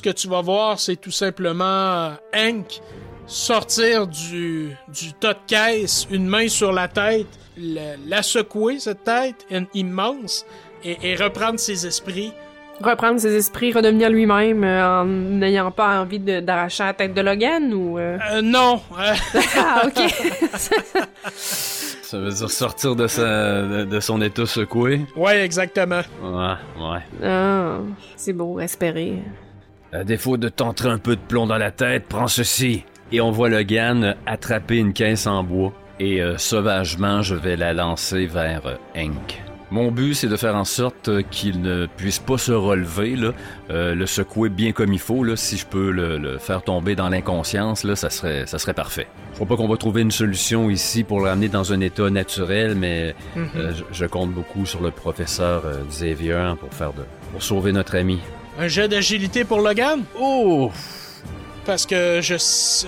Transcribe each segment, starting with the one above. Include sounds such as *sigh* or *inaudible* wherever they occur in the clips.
ce que tu vas voir, c'est tout simplement euh, Hank sortir du, du tas de caisse, une main sur la tête, la, la secouer, cette tête immense, et, et reprendre ses esprits. Reprendre ses esprits, redevenir lui-même euh, en n'ayant pas envie de- d'arracher la tête de Logan ou. euh? Euh, non, *laughs* Ah, ok. *laughs* Ça veut dire sortir de, sa, de, de son état secoué. ouais, exactement. Ouais, ouais. ah, c'est beau, espérer. À défaut de t'entrer un peu de plomb dans la tête, prends ceci. Et on voit Logan attraper une caisse en bois. Et euh, sauvagement, je vais la lancer vers euh, Hank. Mon but, c'est de faire en sorte euh, qu'il ne puisse pas se relever, là, euh, le secouer bien comme il faut. Là, si je peux le, le faire tomber dans l'inconscience, là, ça serait, ça serait parfait. Je crois pas qu'on va trouver une solution ici pour le ramener dans un état naturel, mais Mhm. euh, je, je compte beaucoup sur le professeur euh, Xavier pour faire de, pour sauver notre ami. Un jet d'agilité pour Logan? Oh! Parce que je,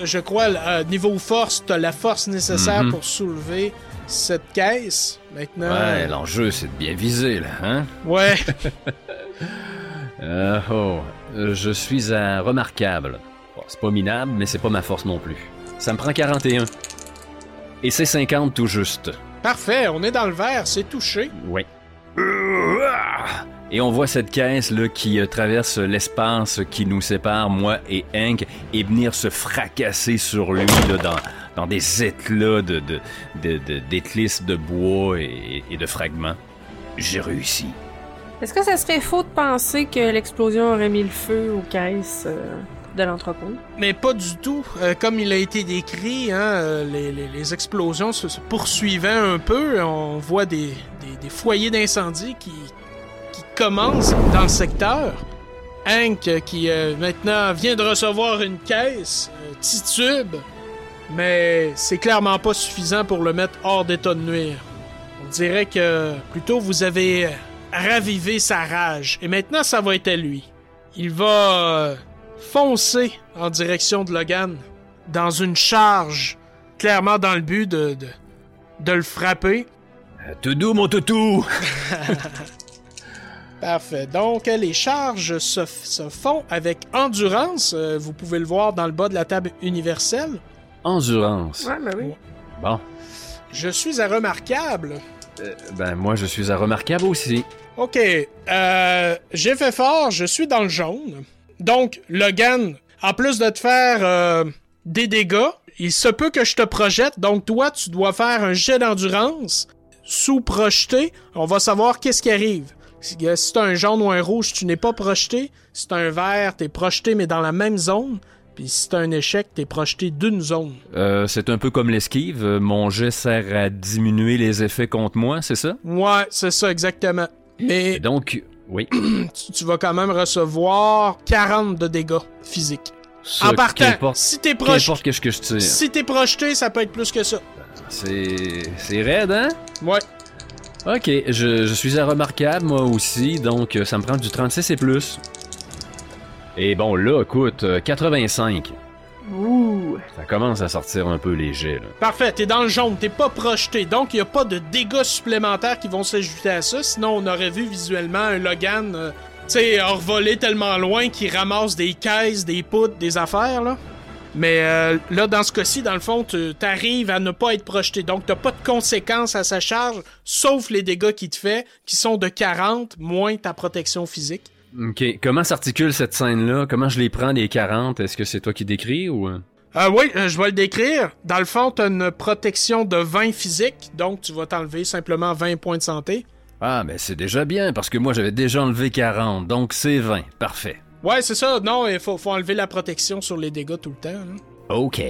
je crois, à niveau force, t'as la force nécessaire Mhm. pour soulever cette caisse. Maintenant. Ouais, l'enjeu, c'est de bien viser, là, hein? Ouais. *laughs* Euh, oh, euh, je suis un remarquable. Bon, c'est pas minable, mais c'est pas ma force non plus. Ça me prend 41. Et c'est 50 tout juste. Parfait, on est dans le vert, c'est touché. Oui. Et on voit cette caisse là qui euh, traverse l'espace qui nous sépare, moi et Hank, et venir se fracasser sur lui là, dans, dans des éclats de, de, de, de- d'éclisses de bois et, et de fragments. J'ai réussi. Est-ce que ça serait faux de penser que l'explosion aurait mis le feu aux caisses euh, de l'entrepôt? Mais pas du tout. Euh, comme il a été décrit, hein, les, les- les explosions se, se poursuivaient un peu. On voit des, des- des foyers d'incendie qui, qui commencent dans le secteur. Hank, euh, qui euh, maintenant vient de recevoir une caisse, euh, titube, mais c'est clairement pas suffisant pour le mettre hors d'état de nuire. On dirait que plutôt vous avez euh, ravivé sa rage, et maintenant ça va être à lui. Il va euh, foncer en direction de Logan dans une charge, clairement dans le but de, de, de le frapper. Tout doux, mon toutou! *laughs* Parfait. Donc, les charges se, font avec endurance. Euh, vous pouvez le voir dans le bas de la table universelle. Endurance. Ouais, ben oui. Bon. Je suis à remarquable. Euh, ben, moi, je suis un remarquable aussi. OK. Euh, j'ai fait fort, je suis dans le jaune. Donc, Logan, en plus de te faire euh, des dégâts, il se peut que je te projette. Donc, toi, tu dois faire un jet d'endurance sous projeté. On va savoir qu'est-ce qui arrive. Si, euh, si t'as un jaune ou un rouge, tu n'es pas projeté. Si t'as un vert, t'es projeté, mais dans la même zone. Puis si t'as un échec, t'es projeté d'une zone. Euh, c'est un peu comme l'esquive. Euh, Mon jet sert à diminuer les effets contre moi, c'est ça? Ouais, c'est ça, exactement. Mais Et donc, oui. *clears throat* tu, tu vas quand même recevoir 40 de dégâts physiques. Ça, en partant, si t'es projeté, que je tire. si t'es projeté, ça peut être plus que ça. C'est. C'est raide, hein? Ouais. Ok, je, je suis à remarquable, moi aussi, donc euh, ça me prend du 36 et plus. Et bon, là, écoute, euh, 85. Ouh. Ça commence à sortir un peu léger, là. Parfait, t'es dans le jaune, t'es pas projeté, donc il a pas de dégâts supplémentaires qui vont s'ajouter à ça, sinon on aurait vu visuellement un Logan, euh, tu sais, tellement loin qu'il ramasse des caisses, des poudres, des affaires, là. Mais euh, là, dans ce cas-ci, dans le fond, tu t'arrives à ne pas être projeté, donc t'as pas de conséquences à sa charge, sauf les dégâts qu'il te fait, qui sont de 40, moins ta protection physique. Ok, comment s'articule cette scène-là? Comment je les prends, les 40? Est-ce que c'est toi qui décris ou... euh? Ah oui, euh, je vais le décrire. Dans le fond, t'as une protection de 20 physique, donc tu vas t'enlever simplement 20 points de santé. Ah, mais c'est déjà bien, parce que moi j'avais déjà enlevé 40, donc c'est 20. Parfait. Ouais, c'est ça. Non, il faut, faut enlever la protection sur les dégâts tout le temps. hein. Ok.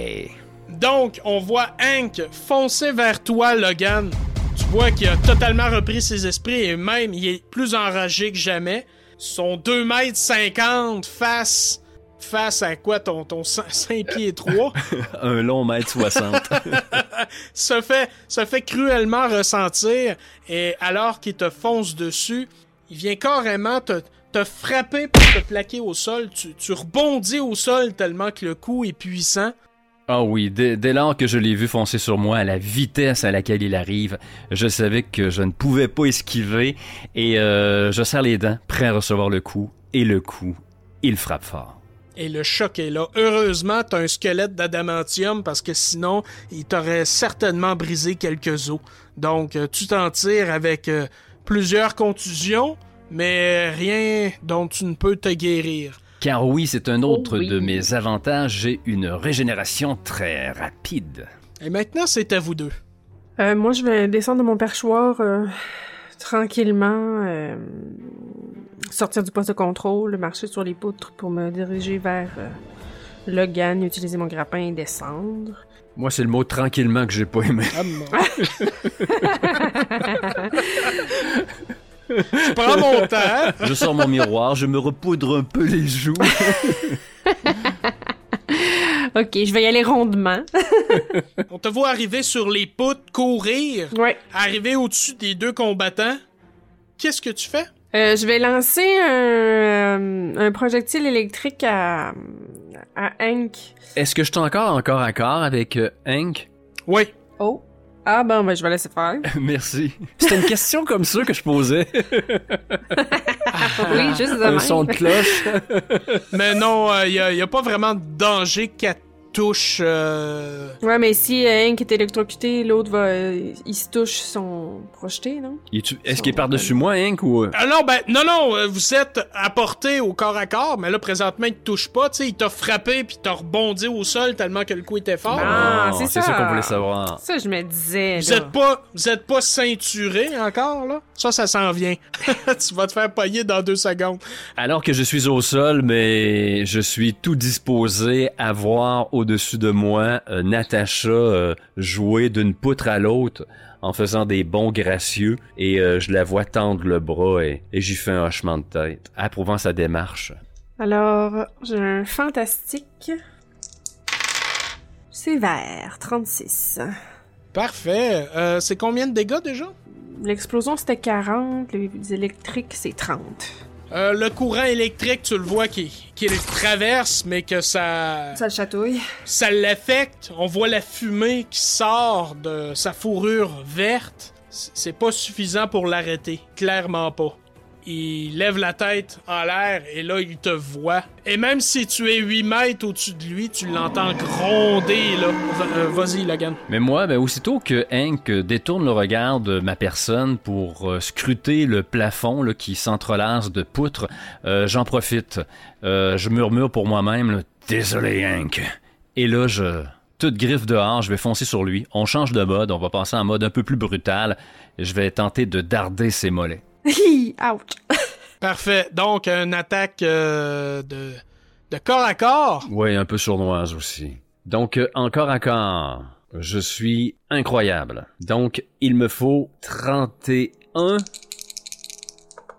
Donc, on voit Hank foncer vers toi, Logan. Tu vois qu'il a totalement repris ses esprits et même il est plus enragé que jamais. Son 2 mètres 50 face face à quoi ton, ton 5 pieds 3 *laughs* Un long mètre 60. *laughs* se fait se fait cruellement ressentir et alors qu'il te fonce dessus, il vient carrément te, te frapper pour te plaquer au sol. Tu, tu rebondis au sol tellement que le coup est puissant. Ah oui, dès, dès lors que je l'ai vu foncer sur moi à la vitesse à laquelle il arrive, je savais que je ne pouvais pas esquiver et euh, je serre les dents, prêt à recevoir le coup. Et le coup, il frappe fort. Et le choc est là. Heureusement, t'as un squelette d'adamantium parce que sinon, il t'aurait certainement brisé quelques os. Donc, euh, tu t'en tires avec euh, plusieurs contusions, mais rien dont tu ne peux te guérir. Car oui, c'est un autre Oh oui. de mes avantages, j'ai une régénération très rapide. Et maintenant, c'est à vous deux. Euh, moi, je vais descendre de mon perchoir euh, tranquillement, euh, sortir du poste de contrôle, marcher sur les poutres pour me diriger vers euh, Logan, utiliser mon grappin et descendre. Moi, c'est le mot tranquillement que j'ai pas aimé. Ah, *laughs* *laughs* mon- Je temps. Je sors mon miroir, je me repoudre un peu les joues. *laughs* ok, je vais y aller rondement. *laughs* On te voit arriver sur les poutres, courir, ouais. arriver au-dessus des deux combattants. Qu'est-ce que tu fais? Euh, je vais lancer un, euh, un projectile électrique à, à Hank. Est-ce que je suis encore encore à corps avec euh, Hank? Oui. Oh. Ah ben, ben je vais laisser faire. *laughs* Merci. C'était une question comme ça que je posais. oui, juste de Un même. son de cloche. Mais non, il n'y a, pas vraiment de danger qu'elle touche. euh, Ouais, mais si euh, Hank est électrocuté, l'autre va... euh, il se touche son projeté, non? Est-ce qu'il est par-dessus moi, Hank, ou... euh? Ah non, ben, non, non, euh, vous êtes à portée au corps à corps, mais là, présentement, il te touche pas, tu sais, il t'a frappé puis t'a rebondi au sol tellement que le coup était fort. Ah, Non, c'est c'est ça. ça qu'on voulait savoir. Ça, je me disais, Vous là. êtes pas, vous êtes pas ceinturé encore, là? Ça, ça s'en vient. *laughs* tu vas te faire pailler dans deux secondes. Alors que je suis au sol, mais je suis tout disposé à voir au-dessus de moi euh, Natacha euh, jouer d'une poutre à l'autre en faisant des bons gracieux et euh, je la vois tendre le bras et, et j'y fais un hochement de tête, approuvant sa démarche. Alors, j'ai un fantastique. C'est vert, 36. Parfait. Euh, c'est combien de dégâts déjà? L'explosion, c'était 40. Les électriques, c'est 30. Euh, le courant électrique, tu le vois qui, qui le traverse, mais que ça, Ça le chatouille. ça l'affecte. On voit la fumée qui sort de sa fourrure verte. C'est pas suffisant pour l'arrêter. Clairement pas. Il lève la tête en l'air et là, il te voit. Et même si tu es 8 mètres au-dessus de lui, tu l'entends gronder, là. Euh, Vas-y, Logan. Mais moi, ben, aussitôt que Hank détourne le regard de ma personne pour euh, scruter le plafond là, qui s'entrelace de poutres, euh, j'en profite. Je murmure pour moi-même, désolé Hank. Et là, je... Toute griffe dehors, je vais foncer sur lui. On change de mode, on va passer en mode un peu plus brutal. Je vais tenter de darder ses mollets. Hi, *laughs* Ouch! Parfait. Donc, une attaque euh, de, de corps à corps. Ouais, un peu sournoise aussi. Donc, euh, encore à corps, je suis incroyable. Donc, il me faut 31...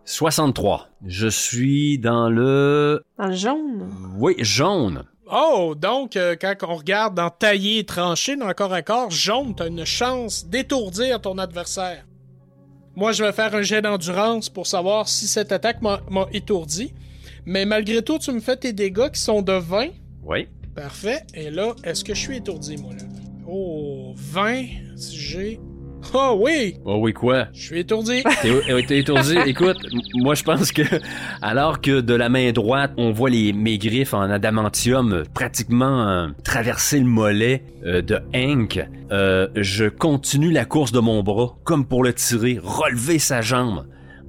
63. Je suis dans le... Dans le jaune. Oui, jaune. Oh, donc, euh, quand on regarde dans taillé et tranché dans le corps à corps, jaune, t'as une chance d'étourdir ton adversaire. Moi, je vais faire un jet d'endurance pour savoir si cette attaque m'a étourdi. Mais malgré tout, tu me fais tes dégâts qui sont de 20. Oui. Parfait. Et là, est-ce que je suis étourdi, moi, là? Oh, 20. Si j'ai... Oh oui! Oh oui, quoi? Je suis étourdi. *laughs* T'es euh, t'es étourdi? *laughs* Écoute, moi je pense que alors que de la main droite, on voit les mes griffes en adamantium euh, pratiquement euh, traverser le mollet euh, de Hank, euh, je continue la course de mon bras comme pour le tirer, relever sa jambe.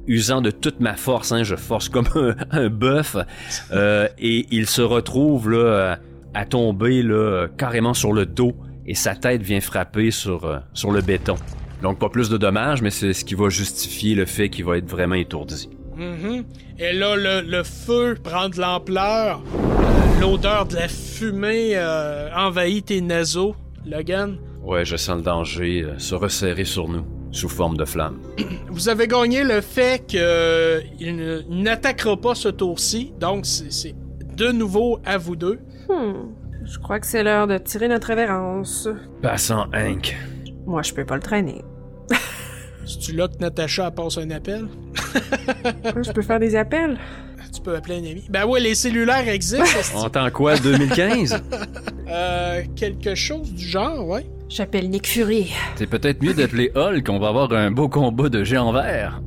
Usant de toute ma force, hein, je force comme un, un bœuf, *laughs* euh, et il se retrouve là à tomber là carrément sur le dos, et sa tête vient frapper sur sur le béton. Donc pas plus de dommages, mais c'est ce qui va justifier le fait qu'il va être vraiment étourdi. Mhm. Et là, le, le feu prend de l'ampleur. Euh, L'odeur de la fumée euh, envahit tes naseaux, Logan. Ouais, je sens le danger euh, se resserrer sur nous, sous forme de flamme. *clears throat* Vous avez gagné le fait qu'il il n'attaquera pas ce tour-ci, donc c'est c'est de nouveau à vous deux. Hmm. Je crois que c'est l'heure de tirer notre révérence. Passant Hank. Moi, je peux pas le traîner. C'est-tu là que Natacha passe un appel? *laughs* je peux faire des appels. Tu peux appeler un ami. Ben ouais, les cellulaires existent. *laughs* On entend quoi, 2015? *laughs* euh, quelque chose du genre, ouais. J'appelle Nick Fury. c'est peut-être mieux d'appeler Hulk, on va avoir un beau combat de géants verts.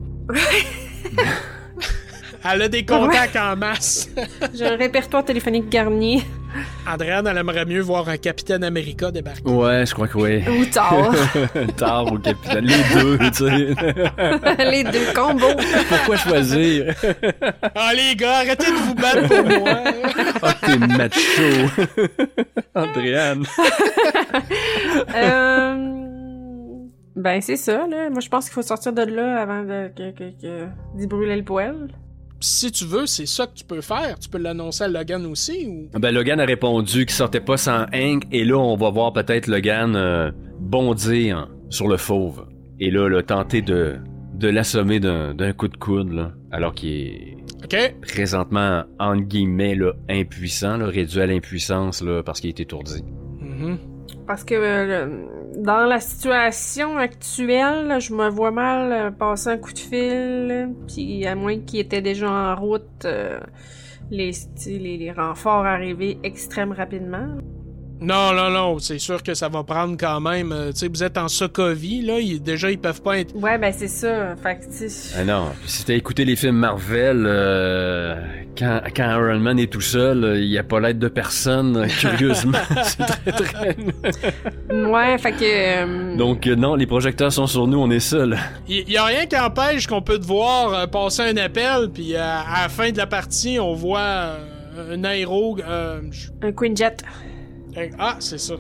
Elle a des contacts en masse. J'ai un répertoire téléphonique garni. Andréane, elle aimerait mieux voir un Capitaine America débarquer. Ouais, je crois que oui. Ou tard. *laughs* Tard ou capitaine. Les deux, tu sais. *laughs* Les deux combos. Pourquoi choisir? Ah, les gars, arrêtez de vous battre pour moi. *laughs* Ah, t'es macho. Andréane. Euh, Ben, c'est ça, là. Moi, je pense qu'il faut sortir de là avant de, que, que, que- d'y brûler le poêle. Si tu veux, c'est ça que tu peux faire. Tu peux l'annoncer à Logan aussi ou? Ben, Logan a répondu qu'il sortait pas sans Hank, et là, on va voir peut-être Logan euh, bondir sur le fauve. Et là, là tenter de, de l'assommer d'un, d'un coup de coude, là, alors qu'il est présentement, entre guillemets, là, impuissant, là, réduit à l'impuissance, là, parce qu'il est étourdi. Mhm. Parce que euh, dans la situation actuelle, je me vois mal euh, passer un coup de fil, puis à moins qu'il était déjà en route, euh, les, les, renforts arriver extrêmement rapidement. Non, non, non, c'est sûr que ça va prendre quand même. euh, tu sais, vous êtes en Sokovie, là. ils- déjà, ils peuvent pas être. Ouais, ben c'est ça. Fait que, tu sais, Ah non, si t'as écouté les films Marvel, euh, quand, quand Iron Man est tout seul, euh, il n'y a pas l'aide de personne, euh, curieusement. *laughs* c'est très, très... *laughs* Ouais, fait que... euh, Donc non, les projecteurs sont sur nous, on est seuls. Il y, a rien qui empêche qu'on peut te voir euh, passer un appel, puis euh, à la fin de la partie, on voit euh, un aéro. euh, Un Queen Jet. Ah, c'est ça.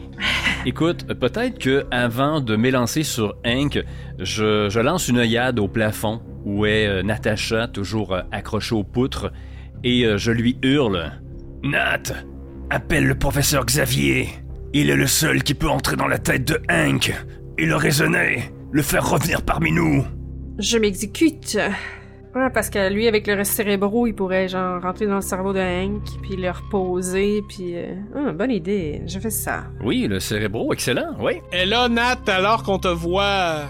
Écoute, peut-être que avant de m'élancer sur Hank, je, je lance une œillade au plafond où est euh, Natacha, toujours euh, accrochée aux poutres, et euh, je lui hurle Nat, appelle le professeur Xavier. Il est le seul qui peut entrer dans la tête de Hank et le raisonner, le faire revenir parmi nous. Je m'exécute. Ouais, parce que lui, avec le reste cérébro, il pourrait, genre, rentrer dans le cerveau de Hank, puis le reposer, puis... euh, ah, bonne idée. Je fais ça. Oui, le cérébro, excellent, oui. Et là, Nat, alors qu'on te voit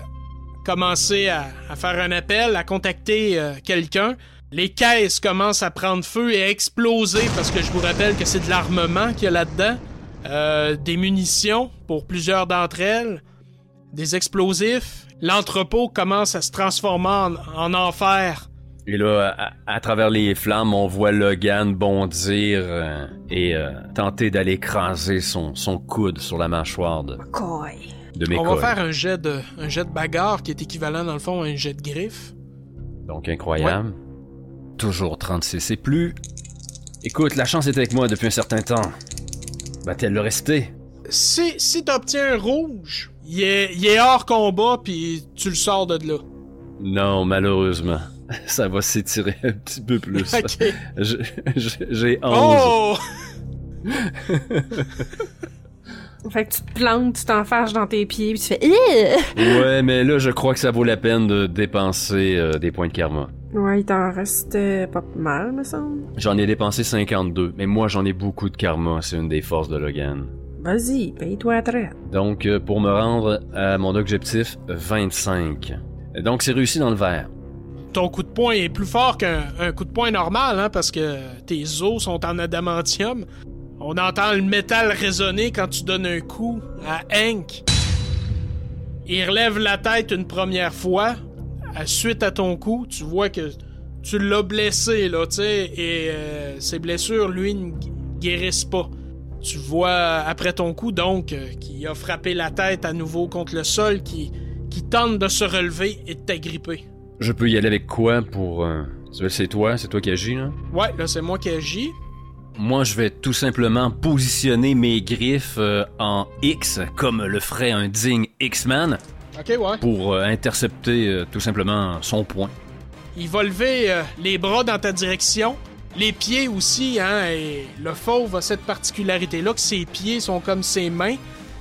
commencer à, à faire un appel, à contacter euh, quelqu'un, les caisses commencent à prendre feu et à exploser parce que je vous rappelle que c'est de l'armement qu'il y a là-dedans, euh, des munitions pour plusieurs d'entre elles, des explosifs. L'entrepôt commence à se transformer en, en enfer. Et là, à, à travers les flammes, on voit Logan bondir euh, et euh, tenter d'aller écraser son, son coude sur la mâchoire de, Coy. de On va faire un jet de un jet de bagarre qui est équivalent dans le fond à un jet de griffe. Donc incroyable. Toujours 36 et plus. Écoute, la chance est avec moi depuis un certain temps. Va-t-elle le rester? Si, si t'obtiens un rouge, il est, il est hors combat, puis tu le sors de là. Non, malheureusement. *laughs* Ça va s'étirer un petit peu plus. *laughs* J'ai 11. Oh! *laughs* Fait que tu te plantes, tu t'enfarges dans tes pieds, puis tu fais... Ouais, mais là, je crois que ça vaut la peine de dépenser euh, des points de karma. Ouais, il t'en reste euh, pas mal, me semble. J'en ai dépensé 52, mais moi, j'en ai beaucoup de karma. C'est une des forces de Logan. Vas-y, paye-toi à traite. Donc, euh, pour me rendre à mon objectif, 25. Donc, c'est réussi dans le vert. Ton coup de poing est plus fort qu'un un coup de poing normal, hein, parce que tes os sont en adamantium. On entend le métal résonner quand tu donnes un coup à Hank. Il relève la tête une première fois. À suite à ton coup, tu vois que tu l'as blessé, là, tu sais, et euh, ses blessures, lui, ne gu- guérissent pas. Tu vois, après ton coup, donc, euh, qui a frappé la tête à nouveau contre le sol, qui, qui tente de se relever et de t'agripper. Je peux y aller avec quoi pour... euh, c'est toi, c'est toi qui agis, là? Ouais, là, c'est moi qui agis. Moi, je vais tout simplement positionner mes griffes euh, en X, comme le ferait un digne X-Man, Ok, ouais. pour euh, intercepter euh, tout simplement son point. Il va lever les bras dans ta direction. Les pieds aussi, hein, et le fauve a cette particularité-là que ses pieds sont comme ses mains.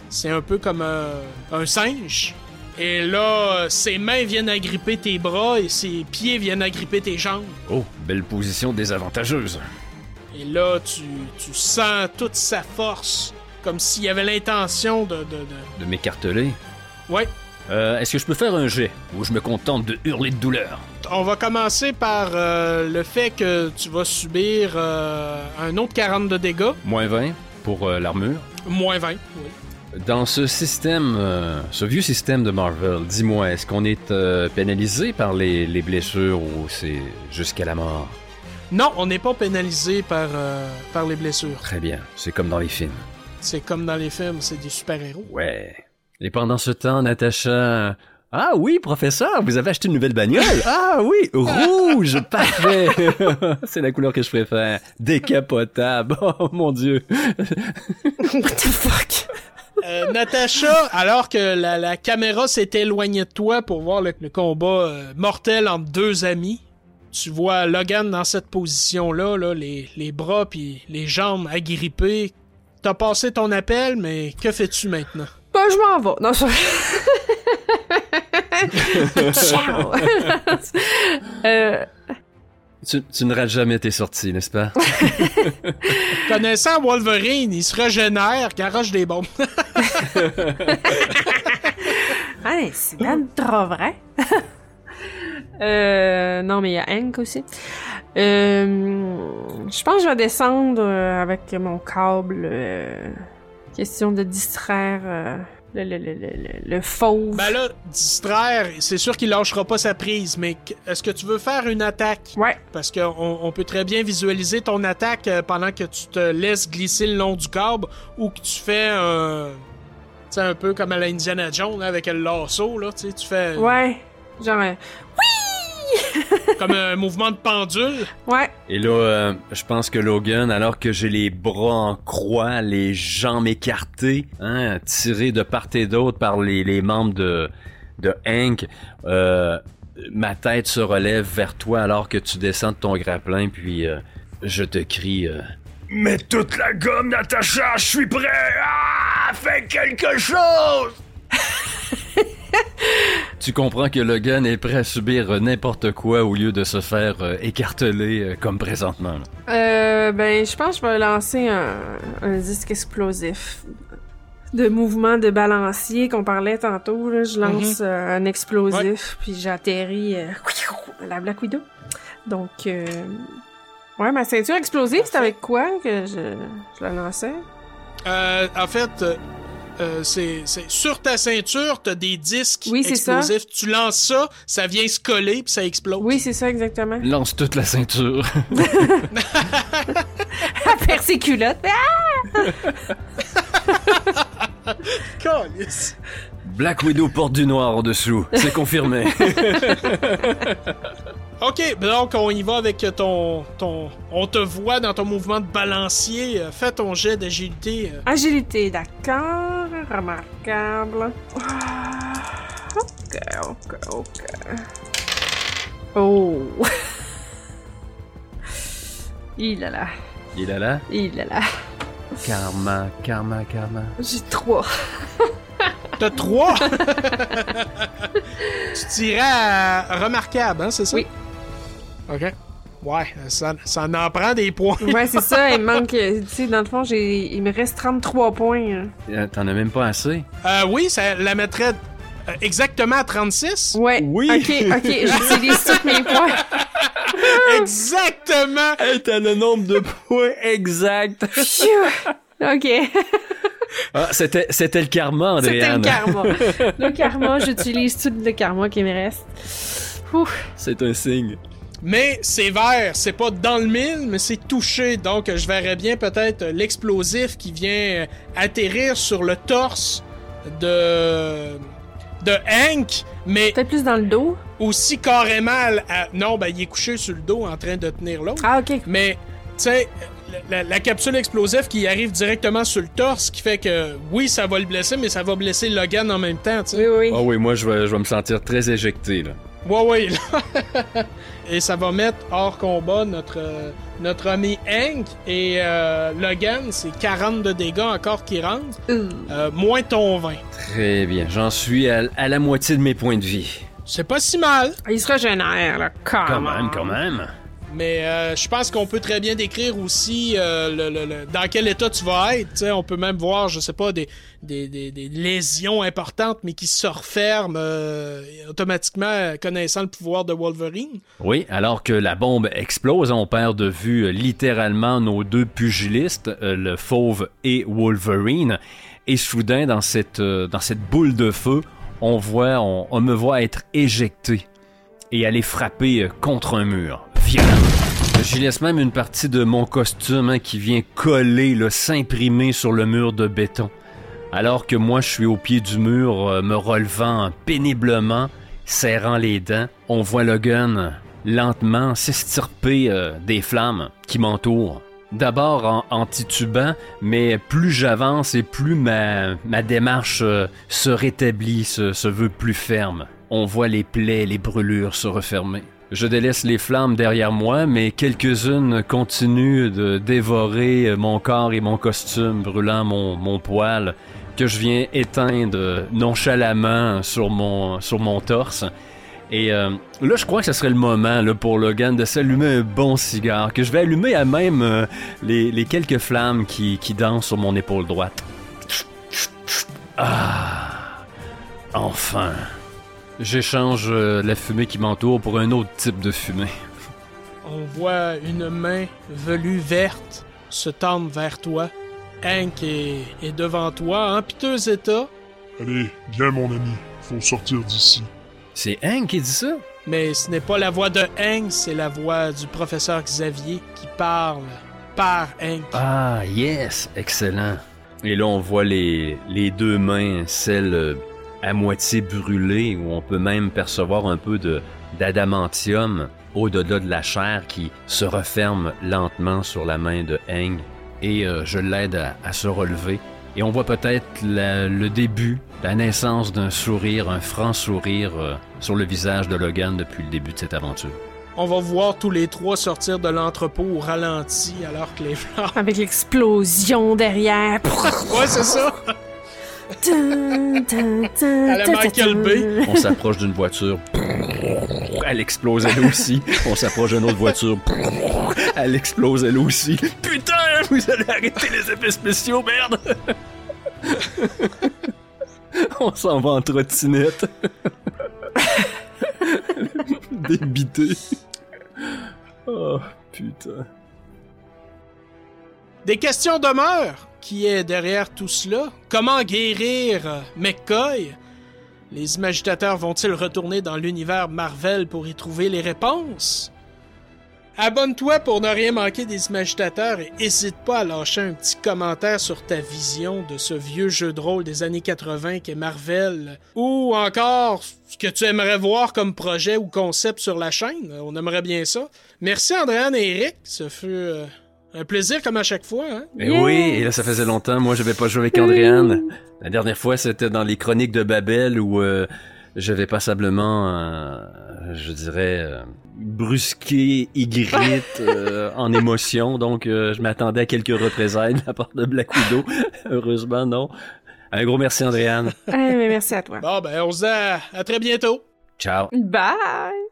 C'est un peu comme un singe. Et là, ses mains viennent agripper tes bras et ses pieds viennent agripper tes jambes. Oh, belle position désavantageuse. Et là, tu, tu sens toute sa force, comme s'il y avait l'intention de, de, de... De m'écarteler. Ouais, Euh, Est-ce que je peux faire un jet où je me contente de hurler de douleur? On va commencer par euh, le fait que tu vas subir euh, un autre 40 de dégâts. Moins 20 pour l'armure. Moins 20, oui. Dans ce système, euh, ce vieux système de Marvel, dis-moi, est-ce qu'on est euh, pénalisé par les, les blessures ou c'est jusqu'à la mort? Non, on n'est pas pénalisé par, euh, par les blessures. Très bien, c'est comme dans les films. C'est comme dans les films, c'est des super-héros. Ouais. Et pendant ce temps, Natacha... Ah oui, professeur, vous avez acheté une nouvelle bagnole. *laughs* Ah oui, rouge, parfait. *laughs* c'est la couleur que je préfère. Décapotable. *laughs* Oh mon dieu. What the fuck? Euh, Natacha, alors que la, la caméra s'est éloignée de toi pour voir le, le combat euh, mortel entre deux amis, tu vois Logan dans cette position-là, là, les, les bras puis les jambes agrippées. T'as passé ton appel, mais que fais-tu maintenant? Ben, je m'en vais. Non, je... *laughs* Ciao! *laughs* euh, Tu, tu ne rates jamais tes sorties, n'est-ce pas? *laughs* Connaissant Wolverine, il se régénère, garoche des bombes. *laughs* Hey, c'est même trop vrai. *laughs* euh, non, mais il y a Hank aussi. Euh, je pense que je vais descendre euh, avec mon câble. euh, question de distraire euh, le, le, le, fauve. ben là, distraire, c'est sûr qu'il lâchera pas sa prise, mais est-ce que tu veux faire une attaque? Ouais. Parce qu'on on peut très bien visualiser ton attaque euh, pendant que tu te laisses glisser le long du câble ou que tu fais un. Tu sais, un peu comme à la Indiana Jones là, avec le lasso, là. Tu fais Ouais. Genre, euh, comme un mouvement de pendule. ouais. Et là, euh, je pense que Logan, alors que j'ai les bras en croix, les jambes écartées, hein, tirés de part et d'autre par les, les membres de, de Hank, euh, ma tête se relève vers toi alors que tu descends de ton grappin, puis euh, je te crie... euh, Mets toute la gomme, Natacha, je suis prêt! Ah! Fais quelque chose! Tu comprends que Logan est prêt à subir n'importe quoi au lieu de se faire euh, écarteler euh, comme présentement. là. Euh, ben, je pense que je vais lancer un, un disque explosif. De mouvement de balancier qu'on parlait tantôt, là. Je lance euh, un explosif, puis j'atterris euh, à la Black Widow. Donc, euh, ouais, ma ceinture explosive, c'est avec quoi que je, je la lançais? Euh, en fait, euh, c'est sur ta ceinture, t'as des disques Oui, c'est ça. explosifs. Tu lances ça, ça vient se coller puis ça explose. Oui, c'est ça, exactement. *laughs* Lance toute la ceinture. *laughs* À faire ses culottes. Ah! *laughs* Black Widow porte du noir en dessous. C'est confirmé. Ok, donc on y va avec ton, ton. On te voit dans ton mouvement de balancier. Euh, Fais ton jet d'agilité. euh. Agilité, d'accord. Remarquable. Ah, Ok, ok, ok. Oh. *laughs* Il est là. Il est là? Il est là. Karma, karma, karma. J'ai trois. *laughs* T'as trois? *laughs* tu tirais à remarquable, hein, c'est ça? Oui. Ok. Ouais, ça, ça en prend des points. Ouais, c'est ça. Il *laughs* manque. Tu sais, dans le fond, j'ai, il me reste 33 points. hein. Euh, T'en as même pas assez. Euh, oui, ça la mettrait euh, exactement à 36. Ouais. Oui. Ok, ok. *laughs* J'utilise tous mes points. *laughs* Exactement! Hey, t'as le nombre de points exact. Phew. Ok. Ah, c'était, c'était le karma, C'était le Andréane. karma. Le karma, j'utilise tout le karma qui me reste. C'est un signe. Mais c'est vert, c'est pas dans le mille, mais c'est touché. Donc je verrais bien peut-être l'explosif qui vient atterrir sur le torse de de Hank, mais Peut-être plus dans le dos? aussi carrément à- à- non, ben il est couché sur le dos en train de tenir l'autre. Ah, ok. Mais tu sais la, la capsule explosive qui arrive directement sur le torse, qui fait que oui, ça va le blesser, mais ça va blesser Logan en même temps, tu sais. Oui, oui. Ah oui, moi, je vais, je vais me sentir très éjecté, là. Ouais, ouais. là. *laughs* et ça va mettre hors combat notre, euh, notre ami Hank. Et euh, Logan, c'est 40 de dégâts encore qui rentrent. Euh, moins ton 20. Très bien. J'en suis à, à la moitié de mes points de vie. C'est pas si mal. Il se régénère, là. Quand même, quand même. Mais euh, je pense qu'on peut très bien décrire aussi euh, le, le- le- dans quel état tu vas être. Tu sais, on peut même voir, je sais pas, des, des, des, lésions importantes, mais qui se referment euh, automatiquement, connaissant le pouvoir de Wolverine. Oui, alors que la bombe explose, on perd de vue euh, littéralement nos deux pugilistes, euh, le fauve et Wolverine. Et soudain, dans cette, euh, dans cette boule de feu, on voit, on, on me voit être éjecté et aller frapper contre un mur, violemment. J'y laisse même une partie de mon costume hein, qui vient coller, s'imprimer sur le mur de béton. Alors que moi, je suis au pied du mur, euh, me relevant péniblement, serrant les dents, on voit Logan lentement s'estirper euh, des flammes qui m'entourent. D'abord en, titubant, mais plus j'avance et plus ma, ma démarche euh, se rétablit, se veut plus ferme. On voit les plaies, les brûlures se refermer. Je délaisse les flammes derrière moi, mais quelques-unes continuent de dévorer mon corps et mon costume, brûlant mon, poil, que je viens éteindre nonchalamment sur mon, sur mon torse. Et euh, là, je crois que ce serait le moment là, pour Logan de s'allumer un bon cigare, que je vais allumer à même euh, les, quelques flammes qui dansent sur mon épaule droite. Ah, enfin. J'échange euh, la fumée qui m'entoure pour un autre type de fumée. On voit une main velue verte se tendre vers toi. Hank est, est devant toi, en piteux état. Allez, viens mon ami, faut sortir d'ici. C'est Hank qui dit ça? Mais ce n'est pas la voix de Hank, c'est la voix du professeur Xavier qui parle par Hank. Ah, yes, excellent. Et là, on voit les, les deux mains, celle à moitié brûlée, où on peut même percevoir un peu de d'adamantium au-delà de la chair qui se referme lentement sur la main de Heng. Et euh, je l'aide à, à, se relever. Et on voit peut-être le début, la naissance d'un sourire, un franc sourire euh, sur le visage de Logan depuis le début de cette aventure. On va voir tous les trois sortir de l'entrepôt au ralenti alors que les flammes... Avec l'explosion derrière. ouais, c'est ça. *laughs* à la Michael Bay. On s'approche d'une voiture. Elle explose elle aussi. On s'approche d'une autre voiture. Elle explose elle aussi. Putain, vous allez arrêter les effets spéciaux, merde! On s'en va en trottinette. Débité. Oh, putain. Des questions demeurent. Qui est derrière tout cela? Comment guérir McCoy? Les imagitateurs vont-ils retourner dans l'univers Marvel pour y trouver les réponses? Abonne-toi pour ne rien manquer des imagitateurs et n'hésite pas à lâcher un petit commentaire sur ta vision de ce vieux jeu de rôle des années 80 qu'est Marvel ou encore ce que tu aimerais voir comme projet ou concept sur la chaîne. On aimerait bien ça. Merci Andréane et Eric, ce fut euh, un plaisir comme à chaque fois. Hein? Et yeah. oui, et là ça faisait longtemps, moi je vais pas jouer avec Andréane. La dernière fois c'était dans les chroniques de Babel où euh, j'avais passablement, euh, je dirais, euh, brusqué Ygritte *laughs* euh, en émotion, donc euh, je m'attendais à quelques représailles de la part de Black Widow. *laughs* Heureusement, non. Un gros merci, Andréane. mais merci à toi. Bon, ben, on se dit à, à très bientôt. Ciao. Bye.